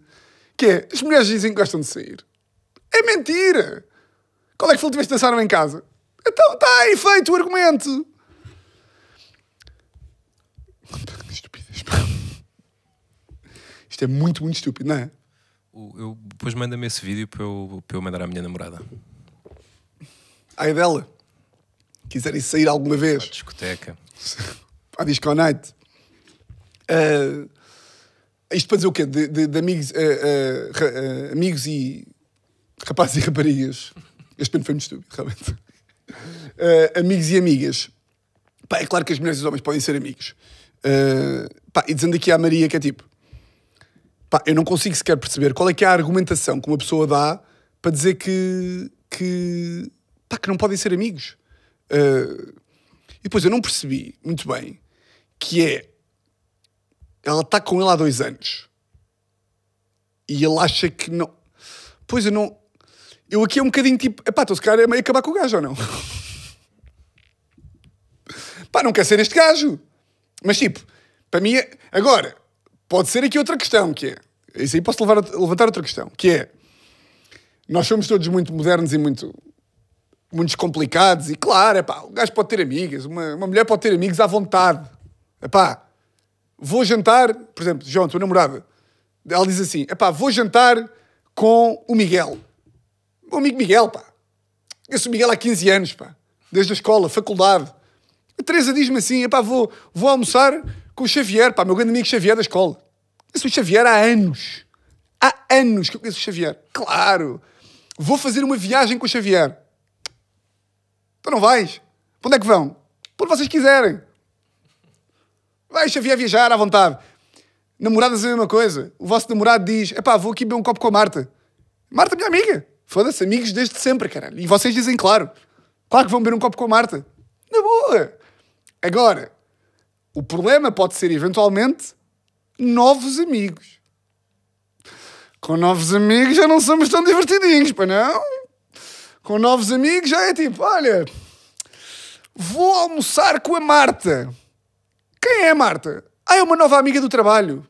[SPEAKER 1] que é, as mulheres dizem que gostam de sair. É mentira! Qual é que foi a última vez que dançaram em casa? Então está aí feito o argumento. Estupidez. pá. Isto é muito, muito estúpido, não é?
[SPEAKER 2] O- Eu, depois manda-me esse vídeo para eu, para eu mandar à minha namorada.
[SPEAKER 1] Ai dela. Quiserem sair alguma vez
[SPEAKER 2] Discoteca.
[SPEAKER 1] à Disco Night. Ah, isto para dizer o quê? De, de- de amigos, ah, ah, ra- ah, amigos e rapazes e raparigas. Este pano foi muito estúpido, realmente. Ah, amigos e amigas. Pá, é claro que as mulheres e os homens podem ser amigos. Ah, pá, e dizendo aqui à Maria que é tipo... Pá, eu não consigo sequer perceber qual é que é a argumentação que uma pessoa dá para dizer que, que, pá, que não podem ser amigos. Ah, e depois eu não percebi muito bem que é ela está com ele há dois anos e ele acha que não. Pois eu não. Eu aqui é um bocadinho tipo, epá, então se calhar é meio acabar com o gajo ou não? Pá, não quer ser este gajo. Mas tipo, para mim, é... agora, pode ser aqui outra questão, que é. Isso aí posso levar, levantar outra questão, que é. Nós somos todos muito modernos e muito muito descomplicados e claro, epá, o gajo pode ter amigas, uma, uma mulher pode ter amigos à vontade. Epá, vou jantar, por exemplo, João, tua namorada, ela diz assim, epá, vou jantar com o Miguel. O amigo Miguel, pá. Esse o Miguel há 15 anos, pá. Desde a escola, faculdade. A Teresa diz-me assim, epá, vou, vou almoçar com o Xavier, pá, meu grande amigo Xavier da escola. Esse o Xavier há anos. Há anos que eu conheço o Xavier. Claro. Vou fazer uma viagem com o Xavier. Então não vais? Para onde é que vão? Para onde vocês quiserem. Vai, Xavier, viajar à vontade. Namoradas é a mesma coisa. O vosso namorado diz: epá, vou aqui beber um copo com a Marta. Marta, minha amiga. Foda-se, amigos desde sempre, caralho. E vocês dizem, claro. Claro que vão beber um copo com a Marta. Na boa. Agora, o problema pode ser, eventualmente, novos amigos. Com novos amigos já não somos tão divertidinhos, para não? Com novos amigos já é tipo, olha, vou almoçar com a Marta. Quem é a Marta? Ah, é uma nova amiga do trabalho.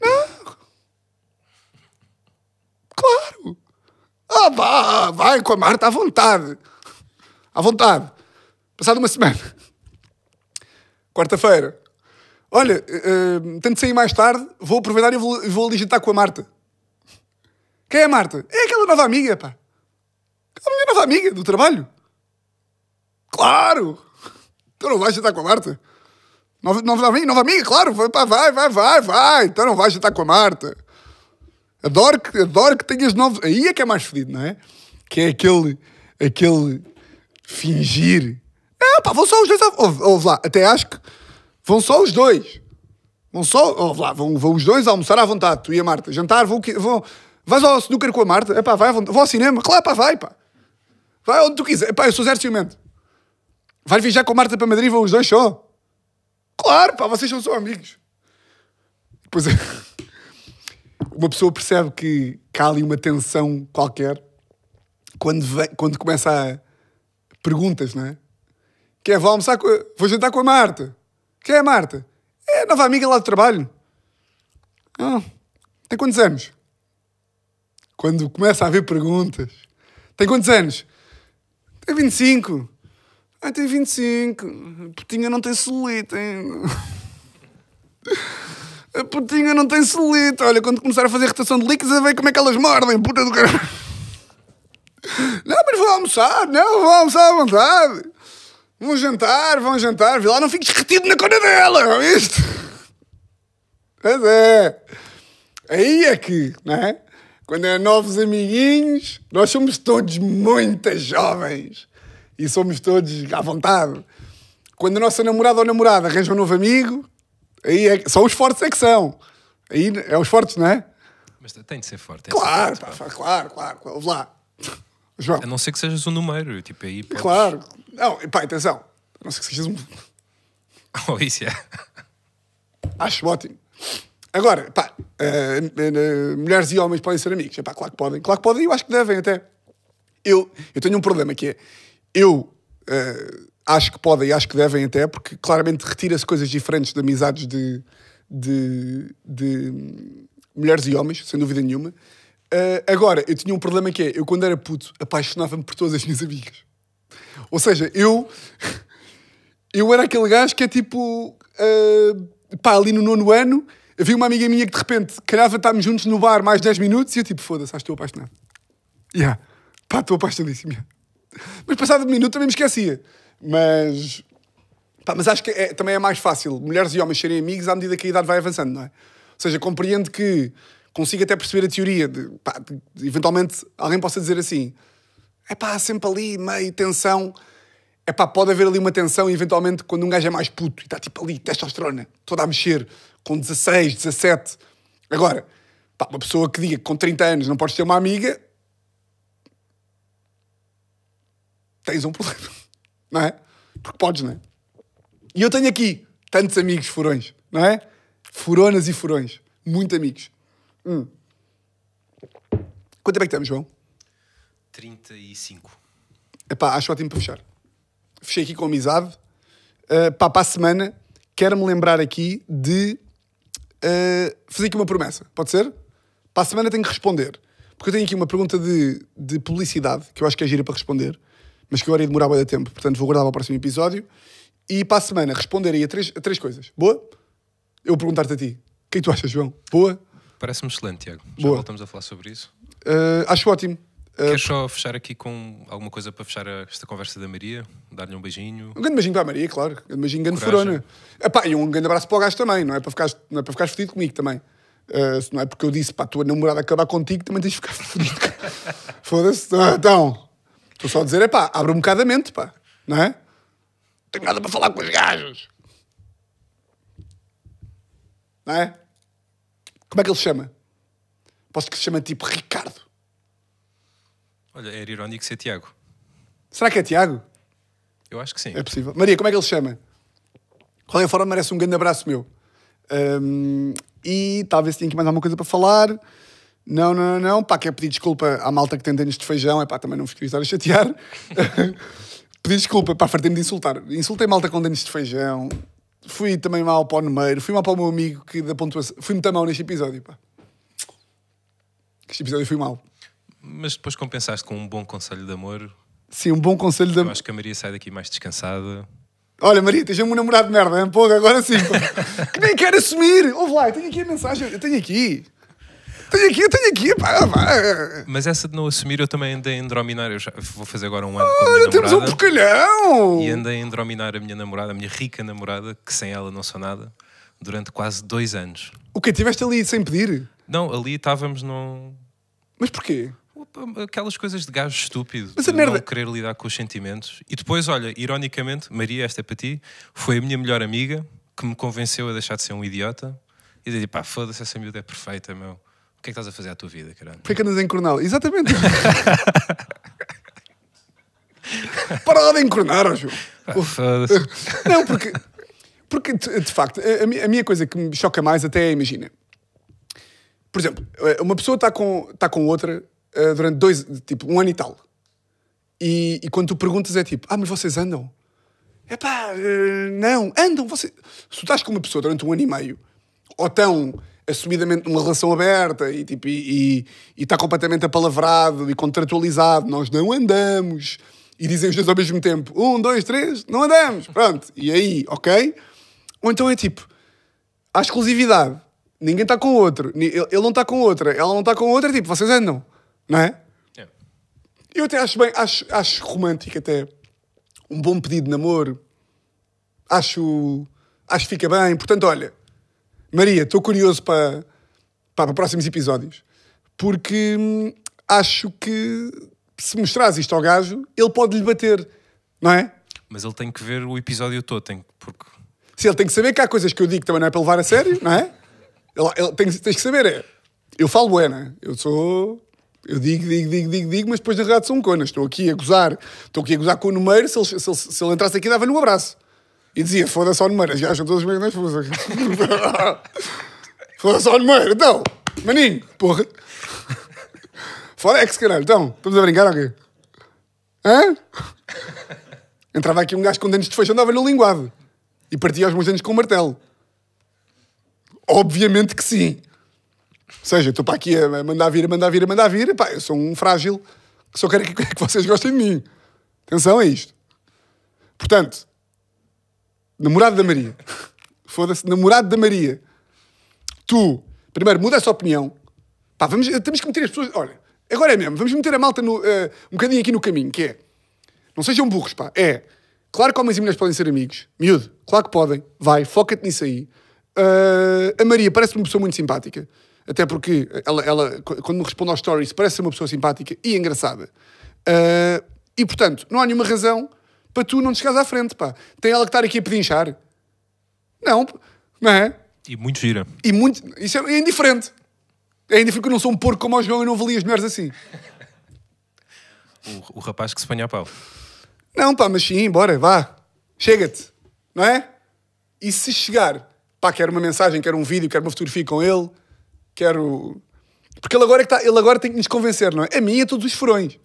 [SPEAKER 1] Não. Claro. Ah, vá, vai com a Marta à vontade. À vontade. Passado uma semana. Quarta-feira. Olha, uh, tento sair mais tarde, vou aproveitar e vou, vou jantar com a Marta. Quem é a Marta? É aquela nova amiga, pá. A minha nova amiga do trabalho. Claro! Então não vais jantar com a Marta? Nova, nova, nova amiga, claro. Vai, vai, vai, vai, vai. Então não vais jantar com a Marta. Adoro que, adoro que tenhas novos. Aí é que é mais fedido, não é? Que é aquele. aquele. fingir. Ah, pá, vão só os dois. ao- Ouve, ouve lá, até acho que vão só os dois. Vão só. Ouve lá, vão, vão os dois almoçar à vontade, tu e a Marta. Jantar, vão. vão vais ao snooker com a Marta? É pá, vai à vontade. Ao cinema. Claro, pá, vai, pá. Vai onde tu quiser. Pá, eu sou zero ciumento. Vais viajar com a Marta para Madrid, vão os dois só. Claro, pá, vocês são só amigos. Pois é. Uma pessoa percebe que, que há ali uma tensão qualquer quando, vem, quando começa a perguntas, não é? Que é, vou almoçar com vou jantar com a Marta. Quem é a Marta? É a nova amiga lá do trabalho. Ah, tem quantos anos? Quando começa a haver perguntas. Tem quantos anos? Tem 25. Ah, tem 25. A putinha não tem ainda. A putinha não tem celulite. Olha, quando começar a fazer rotação de líquidos, a ver como é que elas mordem, puta do caralho. Não, mas vou almoçar. Não, vou almoçar à vontade. Vão jantar, vão jantar. Vê lá, não fiques retido na cona dela, viste? Pois é. Aí é que, não é? Quando é novos amiguinhos, nós somos todos muito jovens. E somos todos à vontade. Quando a nossa namorada ou namorada arranja um novo amigo, aí é, só os fortes é que são. Aí é os fortes, não é?
[SPEAKER 2] Mas tem de ser forte. é
[SPEAKER 1] Claro,
[SPEAKER 2] forte,
[SPEAKER 1] pá, claro, claro. Ouve lá. João,
[SPEAKER 2] A não ser que sejas um número. Tipo, aí podes...
[SPEAKER 1] claro. Não, pá, atenção. A Não sei se sejas um...
[SPEAKER 2] Oh, isso é.
[SPEAKER 1] Acho ótimo. Agora, pá, eh, mulheres e homens podem ser amigos. Epá, claro que podem. Claro que podem e eu acho que devem até. Eu, eu tenho um problema que é, eu eh, acho que podem e acho que devem até, porque claramente retira-se coisas diferentes de amizades de, de, de mulheres e homens, sem dúvida nenhuma. Eh, agora, eu tinha um problema que é, eu quando era puto, apaixonava-me por todas as minhas amigas. Ou seja, eu eu era aquele gajo que é tipo. ah, pá, ali no nono ano, havia uma amiga minha que de repente calhava estarmos juntos no bar mais 10 minutos e eu tipo, foda-se, acho que estou apaixonado. Yeah. Pá, estou apaixonadíssimo. Mas passado um minuto também me esquecia. Mas. Pá, mas acho que é- também é mais fácil mulheres e homens serem amigos à medida que a idade vai avançando, não é? Ou seja, compreendo que consigo até perceber a teoria de, pá, de- eventualmente alguém possa dizer assim: é pá, sempre ali meio tensão. É pá, pode haver ali uma tensão eventualmente quando um gajo é mais puto e está tipo ali, testosterona, toda a mexer, com 16, 17. Agora, pá, uma pessoa que diga que com 30 anos não podes ter uma amiga, tens um problema, não é? Porque podes, não é? E eu tenho aqui tantos amigos furões, não é? Furonas e furões. Muito amigos. Hum. Quanto tempo é que estamos, João?
[SPEAKER 2] 35.
[SPEAKER 1] Epá, acho ótimo para fechar. Fechei aqui com amizade. Uh, pá, para a semana, quero-me lembrar aqui de uh, fazer aqui uma promessa. Pode ser? Para a semana tenho que responder. Porque eu tenho aqui uma pergunta de, de publicidade, que eu acho que é gira para responder, mas que agora ia demorar muito tempo, portanto vou guardar para o próximo episódio. E para a semana responder aí a três, a três coisas. Boa? Eu perguntar-te a ti. O que é que tu achas, João? Boa?
[SPEAKER 2] Parece-me excelente, Tiago. Já
[SPEAKER 1] Boa.
[SPEAKER 2] voltamos a falar sobre isso.
[SPEAKER 1] Uh, acho ótimo. Uh,
[SPEAKER 2] Queres só fechar aqui com alguma coisa para fechar esta conversa da Maria? Dar-lhe um beijinho?
[SPEAKER 1] Um grande beijinho para a Maria, claro. Um grande beijinho, grande
[SPEAKER 2] Coragem.
[SPEAKER 1] furona. Epá, e um grande abraço para o gajo também, não é para ficares, não é para ficares fodido comigo também. Uh, se não é porque eu disse para a tua namorada acabar contigo, também tens de ficar fodido. Foda-se. Ah, Então, estou só a dizer, é pá, abre um bocado a mente, pá, não é? Tenho nada para falar com os gajos. Não é? Como é que ele se chama? Posso que se chama tipo Ricardo.
[SPEAKER 2] Olha, era irónico ser Tiago.
[SPEAKER 1] Será que é Tiago?
[SPEAKER 2] Eu acho que sim.
[SPEAKER 1] É possível. Maria, como é que ele se chama? De qualquer forma, merece um grande abraço meu. Ahm, e talvez tenha aqui mais alguma coisa para falar. Não, não, não. Pá, quero pedir desculpa à malta que tem dentes de feijão. É pá, também não vos queria estar a chatear. pedir desculpa, pá, fartei-me de insultar. Insultei malta com dentes de feijão. Fui também mal para o Numeiro. Fui mal para o meu amigo que da pontuação. Fui muito mal neste episódio, pá. Este episódio fui mal.
[SPEAKER 2] Mas depois compensaste com um bom conselho de amor.
[SPEAKER 1] Sim, um bom conselho da.
[SPEAKER 2] Eu acho que a Maria sai daqui mais descansada.
[SPEAKER 1] Olha, Maria, tens um namorado de merda, hein? Porra, agora sim. que nem quero assumir. Ouve lá, eu tenho aqui a mensagem. Eu tenho aqui. Tenho aqui, eu tenho aqui. Pá, pá.
[SPEAKER 2] Mas essa de não assumir, eu também andei a endrominar. Eu já vou fazer agora um ano com a minha
[SPEAKER 1] Olha, temos um
[SPEAKER 2] namorada.
[SPEAKER 1] porcalhão.
[SPEAKER 2] E andei a endrominar a minha namorada, a minha rica namorada, que sem ela não sou nada, durante quase dois anos.
[SPEAKER 1] O que tiveste ali sem pedir?
[SPEAKER 2] Não, ali estávamos num.
[SPEAKER 1] Mas porquê?
[SPEAKER 2] Opa, Aquelas coisas de gajo estúpido,
[SPEAKER 1] Mas a
[SPEAKER 2] de
[SPEAKER 1] merda-
[SPEAKER 2] não querer lidar com os sentimentos. E depois, olha, ironicamente, Maria, esta é para ti, foi a minha melhor amiga que me convenceu a deixar de ser um idiota e dizer, pá, foda-se, essa miúda é perfeita, meu. O que é que estás a fazer à tua vida, caralho?
[SPEAKER 1] Porquê que andas em cornal? Exatamente. Para lá de encornar.
[SPEAKER 2] Pá, foda-se.
[SPEAKER 1] Não, porque, porque de, facto, a, a mi- a minha coisa que me choca mais até é, imagina, por exemplo, eh, uma pessoa está com, está com outra eh, durante dois, tipo, um ano e tal. E, e quando tu perguntas é tipo, ah, mas vocês andam? É pá, não, andam. Você... Se tu estás com uma pessoa durante um ano e meio, ou estão assumidamente numa relação aberta e tipo, e, e, e está completamente apalavrado e contratualizado, nós não andamos. E dizem os dois ao mesmo tempo, um, dois, três, não andamos. Pronto. E aí, ok? Ou então é tipo, há exclusividade. Ninguém está com o outro. Ele não está com outra. Ela não está com outra. Tipo, vocês andam. Não é?
[SPEAKER 2] Yeah.
[SPEAKER 1] Eu até acho bem, acho, acho romântico até um bom pedido de namoro. Acho, acho que fica bem. Portanto, olha, Maria, estou curioso para, para, próximos episódios. Porque hum, acho que se mostrares isto ao gajo, ele pode lhe bater. Não é?
[SPEAKER 2] Mas ele tem que ver o episódio todo, tem, porque
[SPEAKER 1] Se ele tem que saber que há coisas que eu digo que também não é para levar a sério, não é? Ele, ele tem, tens que saber, é. Eu falo bué, não é? Eu sou. Eu digo, digo, digo, digo, digo, mas depois na realidade sou um conas. Estou aqui a gozar. Estou aqui a gozar com o número. Se ele, se ele, se ele entrasse aqui, dava-lhe um abraço. E dizia: foda-se número. Já acham todos os meus. Foda-se ao número. Então, maninho, porra. Foda-se, caralho. Então, estamos a brincar ou quê? Hã? Entrava aqui um gajo com dentes de fecho, andava no linguado. E partia os meus dentes com um martelo. Obviamente que sim. Ou seja, estou para aqui a mandar vir, a mandar vir, a mandar vir. Pá, eu sou um frágil que só quero que, que vocês gostem de mim. Atenção a isto. Portanto, namorado da Maria. Foda-se, namorado da Maria. Tu, primeiro, muda essa opinião. Pá, vamos, temos que meter as pessoas. Olha, agora é mesmo, vamos meter a malta no, eh, um bocadinho aqui no caminho, que é. Não sejam burros, pá. É. Claro que homens e mulheres podem ser amigos. Miúdo, claro que podem. Vai, foca-te nisso aí. Ah, a Maria parece uma pessoa muito simpática. Até porque ela, ela, qu- quando me responde aos stories, parece ser uma pessoa simpática e engraçada. Ah, e, portanto, não há nenhuma razão para tu não te chegares à frente, pá. Tem ela que estar aqui a pedinchar? Não, não é?
[SPEAKER 2] E muito gira.
[SPEAKER 1] E muito... Isso é, é indiferente. É indiferente que eu não sou um porco como o João e não avalio as mulheres assim.
[SPEAKER 2] O, o rapaz que se põe a pau.
[SPEAKER 1] Não, pá, mas sim, bora, vá. Chega-te. Não é? E se chegar, pá, quero uma mensagem, quero um vídeo, quero uma fotografia com ele, quero. Porque ele agora, é que tá, ele agora tem que nos convencer, não é? A mim e a todos os furões.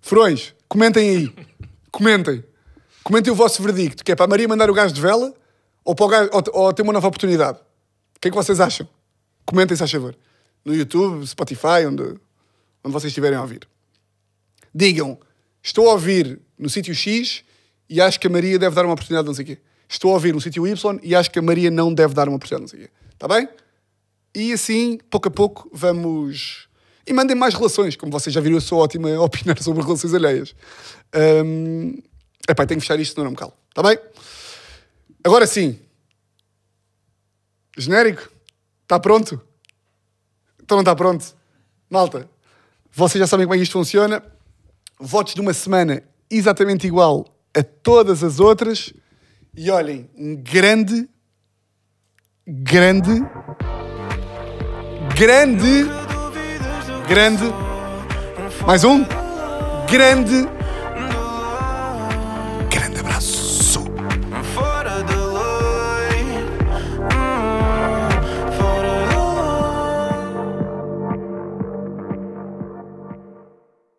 [SPEAKER 1] Furões, comentem aí. Comentem. Comentem o vosso verdicto, que é para a Maria mandar o gajo de vela ou, para o gajo, ou, ou ter uma nova oportunidade. O que é que vocês acham? Comentem, se a favor. No YouTube, Spotify, onde, onde vocês estiverem a ouvir digam: Estou a ouvir no sítio X e acho que a Maria deve dar uma oportunidade, não sei o quê. Estou a ouvir no sítio Y e acho que a Maria não deve dar uma oportunidade, não sei o quê. Está bem? E assim, pouco a pouco, vamos. E mandem mais relações, como vocês já viram, eu sou ótima a opinar sobre relações alheias. Hum... Epá, tenho que fechar isto, senão não me calo. Está bem? Agora sim. Genérico? Está pronto? Então não está pronto? Malta, vocês já sabem como é que isto funciona. Votos de uma semana exatamente igual a todas as outras. E olhem, um grande, grande, grande, grande, mais um, grande